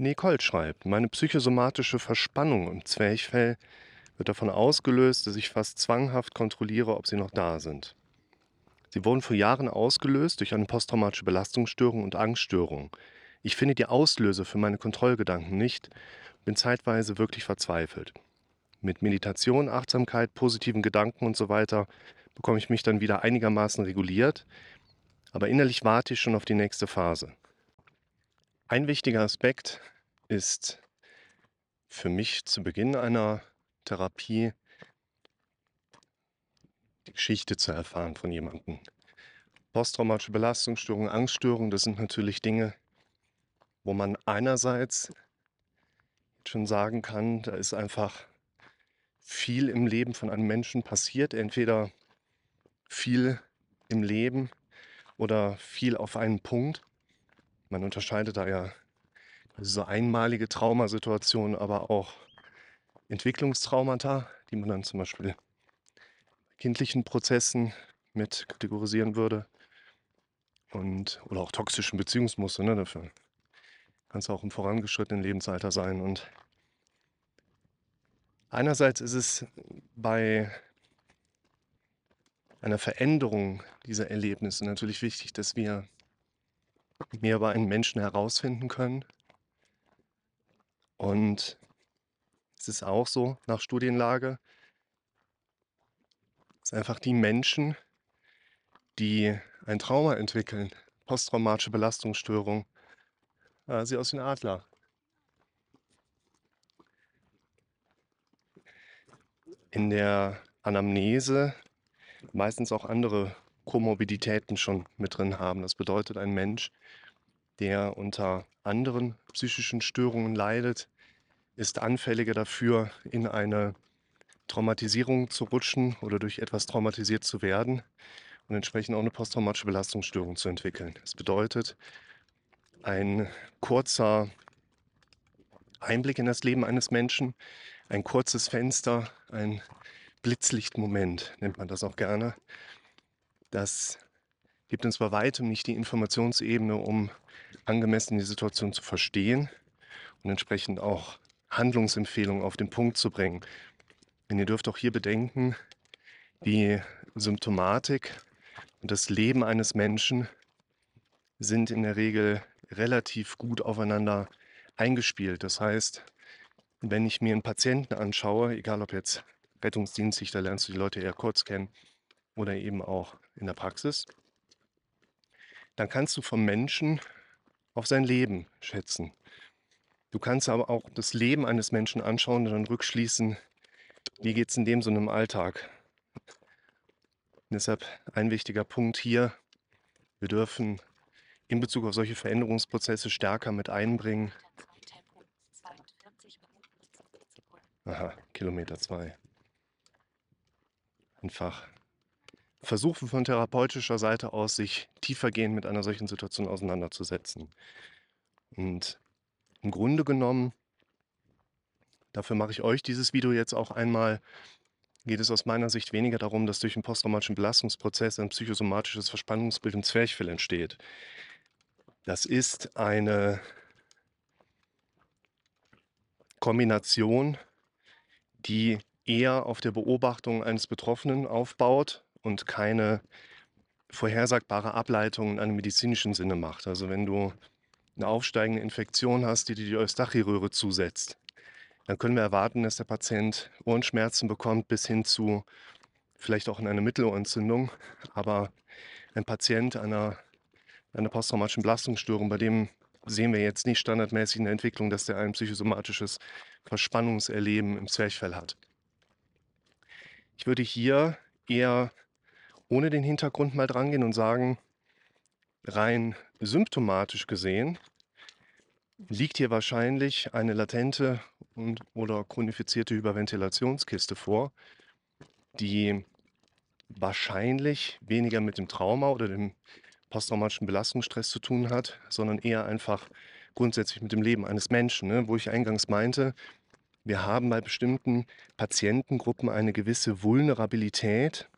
Nicole schreibt, meine psychosomatische Verspannung im Zwerchfell wird davon ausgelöst, dass ich fast zwanghaft kontrolliere, ob sie noch da sind. Sie wurden vor Jahren ausgelöst durch eine posttraumatische Belastungsstörung und Angststörung. Ich finde die Auslöser für meine Kontrollgedanken nicht, bin zeitweise wirklich verzweifelt. Mit Meditation, Achtsamkeit, positiven Gedanken und so weiter bekomme ich mich dann wieder einigermaßen reguliert, aber innerlich warte ich schon auf die nächste Phase. Ein wichtiger Aspekt ist für mich zu Beginn einer Therapie die Geschichte zu erfahren von jemandem. Posttraumatische Belastungsstörung, Angststörung, das sind natürlich Dinge, wo man einerseits schon sagen kann, da ist einfach viel im Leben von einem Menschen passiert, entweder viel im Leben oder viel auf einen Punkt. Man unterscheidet da ja so einmalige Traumasituationen, aber auch Entwicklungstraumata, die man dann zum Beispiel bei kindlichen Prozessen mit kategorisieren würde. Und, oder auch toxischen Beziehungsmuster, ne, dafür kann es auch im vorangeschrittenen Lebensalter sein. Und einerseits ist es bei einer Veränderung dieser Erlebnisse natürlich wichtig, dass wir mehr über einen Menschen herausfinden können. Und es ist auch so nach Studienlage, dass einfach die Menschen, die ein Trauma entwickeln, posttraumatische Belastungsstörung, äh, sie aus den Adler. In der Anamnese meistens auch andere Komorbiditäten schon mit drin haben. Das bedeutet, ein Mensch, der unter anderen psychischen Störungen leidet, ist anfälliger dafür, in eine Traumatisierung zu rutschen oder durch etwas traumatisiert zu werden und entsprechend auch eine posttraumatische Belastungsstörung zu entwickeln. Das bedeutet, ein kurzer Einblick in das Leben eines Menschen, ein kurzes Fenster, ein Blitzlichtmoment nennt man das auch gerne. Das gibt uns bei weitem nicht die Informationsebene, um angemessen die Situation zu verstehen und entsprechend auch Handlungsempfehlungen auf den Punkt zu bringen. Denn ihr dürft auch hier bedenken, die Symptomatik und das Leben eines Menschen sind in der Regel relativ gut aufeinander eingespielt. Das heißt, wenn ich mir einen Patienten anschaue, egal ob jetzt rettungsdienstlich, da lernst du die Leute eher kurz kennen, oder eben auch in der Praxis, dann kannst du vom Menschen auf sein Leben schätzen. Du kannst aber auch das Leben eines Menschen anschauen und dann rückschließen, wie geht es in dem so einem Alltag. Deshalb ein wichtiger Punkt hier, wir dürfen in Bezug auf solche Veränderungsprozesse stärker mit einbringen. Aha, Kilometer zwei einfach versuchen von therapeutischer Seite aus, sich tiefergehend mit einer solchen Situation auseinanderzusetzen. Und im Grunde genommen, dafür mache ich euch dieses Video jetzt auch einmal, geht es aus meiner Sicht weniger darum, dass durch einen posttraumatischen Belastungsprozess ein psychosomatisches Verspannungsbild im Zwerchfell entsteht. Das ist eine Kombination, die eher auf der Beobachtung eines Betroffenen aufbaut und keine vorhersagbare Ableitung in einem medizinischen Sinne macht. Also wenn du eine aufsteigende Infektion hast, die dir die Eustachy-Röhre zusetzt, dann können wir erwarten, dass der Patient Ohrenschmerzen bekommt bis hin zu vielleicht auch in eine Mittelohrentzündung. Aber ein Patient einer, einer posttraumatischen Belastungsstörung, bei dem sehen wir jetzt nicht standardmäßig in der Entwicklung, dass der ein psychosomatisches Verspannungserleben im Zwerchfell hat. Ich würde hier eher ohne den Hintergrund mal drangehen und sagen, rein symptomatisch gesehen liegt hier wahrscheinlich eine latente und, oder chronifizierte Hyperventilationskiste vor, die wahrscheinlich weniger mit dem Trauma oder dem posttraumatischen Belastungsstress zu tun hat, sondern eher einfach grundsätzlich mit dem Leben eines Menschen, ne? wo ich eingangs meinte, wir haben bei bestimmten Patientengruppen eine gewisse Vulnerabilität.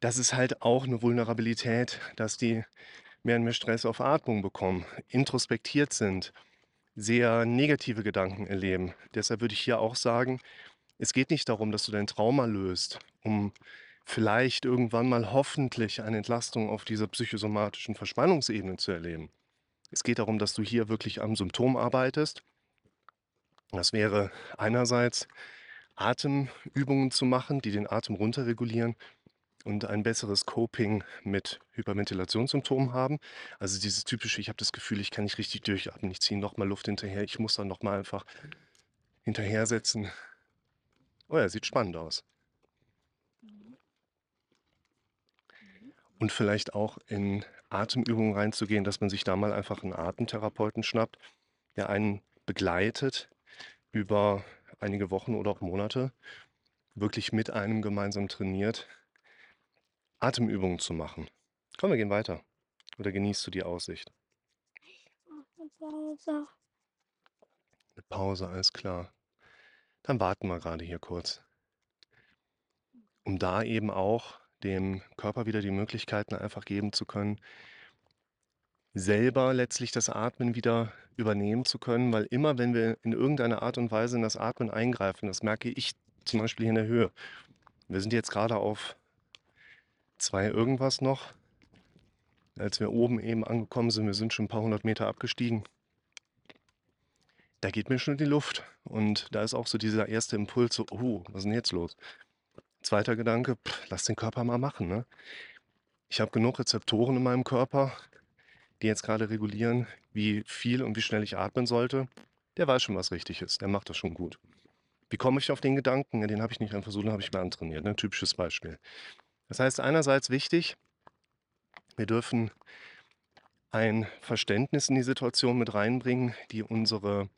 Das ist halt auch eine Vulnerabilität, dass die mehr und mehr Stress auf Atmung bekommen, introspektiert sind, sehr negative Gedanken erleben. Deshalb würde ich hier auch sagen, es geht nicht darum, dass du dein Trauma löst, um vielleicht irgendwann mal hoffentlich eine Entlastung auf dieser psychosomatischen Verspannungsebene zu erleben. Es geht darum, dass du hier wirklich am Symptom arbeitest. Das wäre einerseits Atemübungen zu machen, die den Atem runterregulieren und ein besseres Coping mit Hyperventilationssymptomen haben. Also dieses typische, ich habe das Gefühl, ich kann nicht richtig durchatmen, ich ziehe nochmal Luft hinterher, ich muss dann nochmal einfach hinterher setzen. Oh ja, sieht spannend aus. Und vielleicht auch in Atemübungen reinzugehen, dass man sich da mal einfach einen Atemtherapeuten schnappt, der einen begleitet über einige Wochen oder auch Monate, wirklich mit einem gemeinsam trainiert, Atemübungen zu machen. Komm, wir gehen weiter. Oder genießt du die Aussicht? Eine Pause. Eine Pause, alles klar. Dann warten wir gerade hier kurz. Um da eben auch dem Körper wieder die Möglichkeiten einfach geben zu können, selber letztlich das Atmen wieder übernehmen zu können, weil immer, wenn wir in irgendeiner Art und Weise in das Atmen eingreifen, das merke ich zum Beispiel hier in der Höhe. Wir sind jetzt gerade auf zwei irgendwas noch. Als wir oben eben angekommen sind, wir sind schon ein paar hundert Meter abgestiegen. Da geht mir schon die Luft. Und da ist auch so dieser erste Impuls, so, oh, was ist denn jetzt los? Zweiter Gedanke, pff, lass den Körper mal machen. Ne? Ich habe genug Rezeptoren in meinem Körper, die jetzt gerade regulieren, wie viel und wie schnell ich atmen sollte. Der weiß schon, was richtig ist. Der macht das schon gut. Wie komme ich auf den Gedanken? Den habe ich nicht einfach so, den habe ich mir antrainiert. Ne? typisches Beispiel. Das heißt, einerseits wichtig, wir dürfen ein Verständnis in die Situation mit reinbringen, die unsere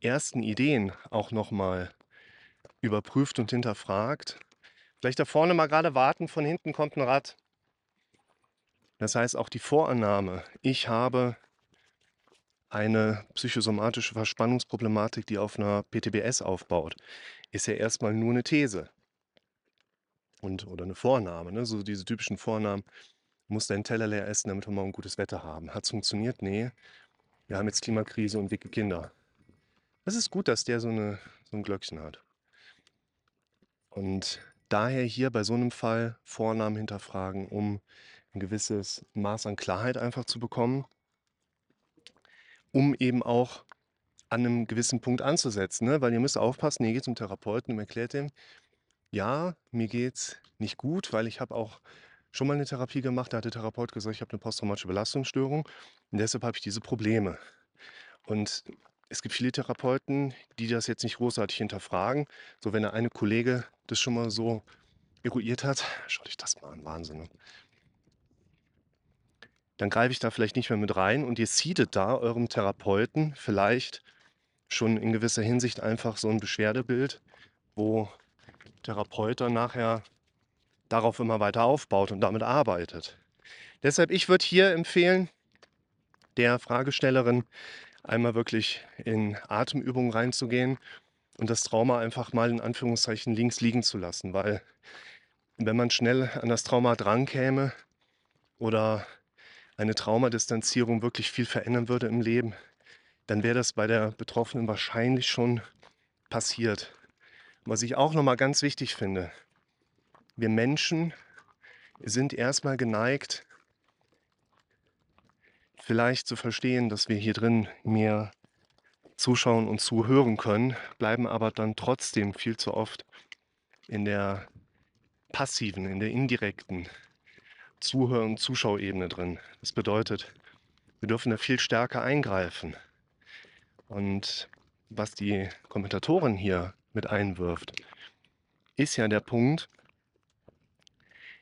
ersten Ideen auch nochmal überprüft und hinterfragt. Vielleicht da vorne mal gerade warten, von hinten kommt ein Rad. Das heißt auch die Vorannahme, ich habe eine psychosomatische Verspannungsproblematik, die auf einer PTBS aufbaut, ist ja erstmal nur eine These und, oder eine Vorname, ne? so diese typischen Vornamen, muss deinen Teller leer essen, damit wir morgen gutes Wetter haben. Hat es funktioniert? Nee. Wir haben jetzt Klimakrise und dicke Kinder. Das ist gut, dass der so, eine, so ein Glöckchen hat. Und daher hier bei so einem Fall Vornamen hinterfragen, um ein gewisses Maß an Klarheit einfach zu bekommen, um eben auch an einem gewissen Punkt anzusetzen. Ne? Weil ihr müsst aufpassen, ihr geht zum Therapeuten und erklärt ihm, ja, mir geht's nicht gut, weil ich habe auch schon mal eine Therapie gemacht. Da hat der Therapeut gesagt, ich habe eine posttraumatische Belastungsstörung und deshalb habe ich diese Probleme. Und es gibt viele Therapeuten, die das jetzt nicht großartig hinterfragen. So, wenn der eine Kollege das schon mal so eruiert hat, schaut euch das mal an, Wahnsinn. Ne? Dann greife ich da vielleicht nicht mehr mit rein und ihr seedet da eurem Therapeuten vielleicht schon in gewisser Hinsicht einfach so ein Beschwerdebild, wo Therapeut dann nachher darauf immer weiter aufbaut und damit arbeitet. Deshalb, ich würde hier empfehlen, der Fragestellerin einmal wirklich in Atemübungen reinzugehen und das Trauma einfach mal in Anführungszeichen links liegen zu lassen, weil wenn man schnell an das Trauma drankäme oder eine Traumadistanzierung wirklich viel verändern würde im Leben, dann wäre das bei der Betroffenen wahrscheinlich schon passiert. Was ich auch nochmal ganz wichtig finde, wir Menschen sind erstmal geneigt, vielleicht zu verstehen, dass wir hier drin mehr zuschauen und zuhören können, bleiben aber dann trotzdem viel zu oft in der passiven, in der indirekten Zuhör- und Zuschauebene drin. Das bedeutet, wir dürfen da viel stärker eingreifen. Und was die Kommentatorin hier mit einwirft, ist ja der Punkt,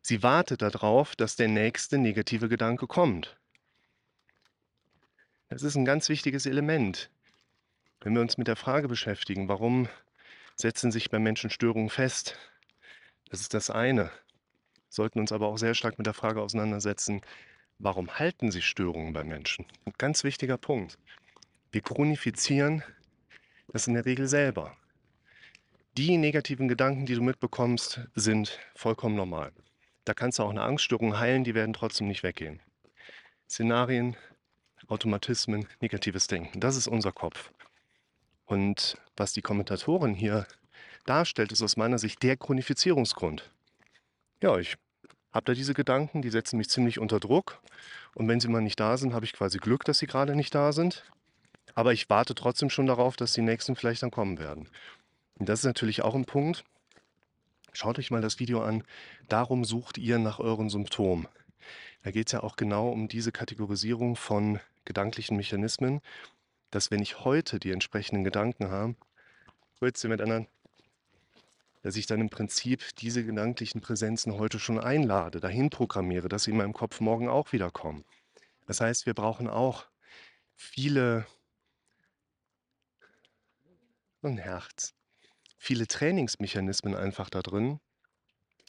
sie wartet darauf, dass der nächste negative Gedanke kommt. Das ist ein ganz wichtiges Element. Wenn wir uns mit der Frage beschäftigen, warum setzen sich bei Menschen Störungen fest, das ist das eine. Sollten uns aber auch sehr stark mit der Frage auseinandersetzen, warum halten sich Störungen bei Menschen? Ein ganz wichtiger Punkt. Wir chronifizieren das in der Regel selber die negativen Gedanken, die du mitbekommst, sind vollkommen normal. Da kannst du auch eine Angststörung heilen, die werden trotzdem nicht weggehen. Szenarien, Automatismen, negatives Denken. Das ist unser Kopf. Und was die Kommentatorin hier darstellt, ist aus meiner Sicht der Chronifizierungsgrund. Ja, ich habe da diese Gedanken, die setzen mich ziemlich unter Druck. Und wenn sie mal nicht da sind, habe ich quasi Glück, dass sie gerade nicht da sind. Aber ich warte trotzdem schon darauf, dass die nächsten vielleicht dann kommen werden. Und das ist natürlich auch ein Punkt. Schaut euch mal das Video an. Darum sucht ihr nach euren Symptomen. Da geht es ja auch genau um diese Kategorisierung von gedanklichen Mechanismen, dass wenn ich heute die entsprechenden Gedanken habe, kurz miteinander, dass ich dann im Prinzip diese gedanklichen Präsenzen heute schon einlade, dahin programmiere, dass sie in meinem Kopf morgen auch wieder kommen. Das heißt, wir brauchen auch viele ein Herz, viele Trainingsmechanismen einfach da drin.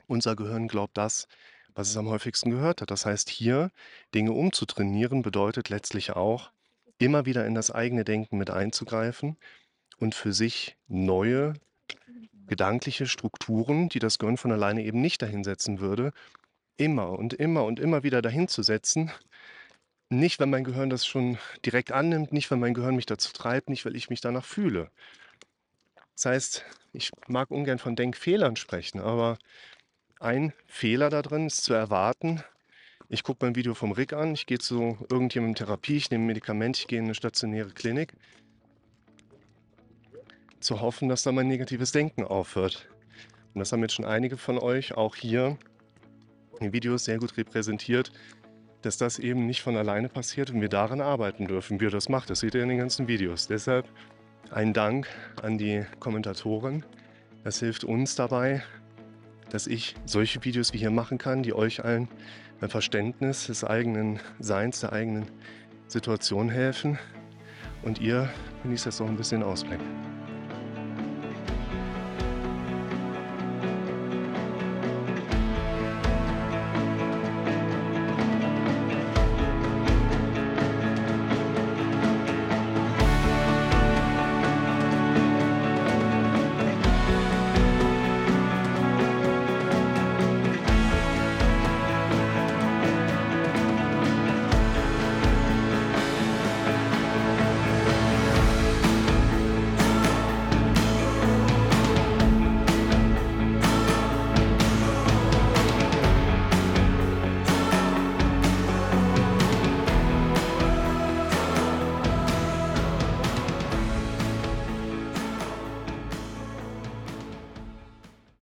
Unser Gehirn glaubt das, was es am häufigsten gehört hat. Das heißt, hier Dinge umzutrainieren bedeutet letztlich auch, immer wieder in das eigene Denken mit einzugreifen und für sich neue gedankliche Strukturen, die das Gehirn von alleine eben nicht dahinsetzen würde, immer und immer und immer wieder dahinzusetzen. Nicht, wenn mein Gehirn das schon direkt annimmt, nicht, wenn mein Gehirn mich dazu treibt, nicht, weil ich mich danach fühle. Das heißt, ich mag ungern von Denkfehlern sprechen, aber ein Fehler da drin ist zu erwarten, ich gucke mein Video vom Rick an, ich gehe zu irgendjemandem in Therapie, ich nehme ein Medikament, ich gehe in eine stationäre Klinik, zu hoffen, dass da mein negatives Denken aufhört. Und das haben jetzt schon einige von euch auch hier in den Videos sehr gut repräsentiert, dass das eben nicht von alleine passiert und wir daran arbeiten dürfen, wie ihr das macht. Das seht ihr in den ganzen Videos. Deshalb ein Dank an die Kommentatoren. Das hilft uns dabei, dass ich solche Videos wie hier machen kann, die euch allen beim Verständnis des eigenen Seins, der eigenen Situation helfen und ihr genießt das noch ein bisschen Ausblick.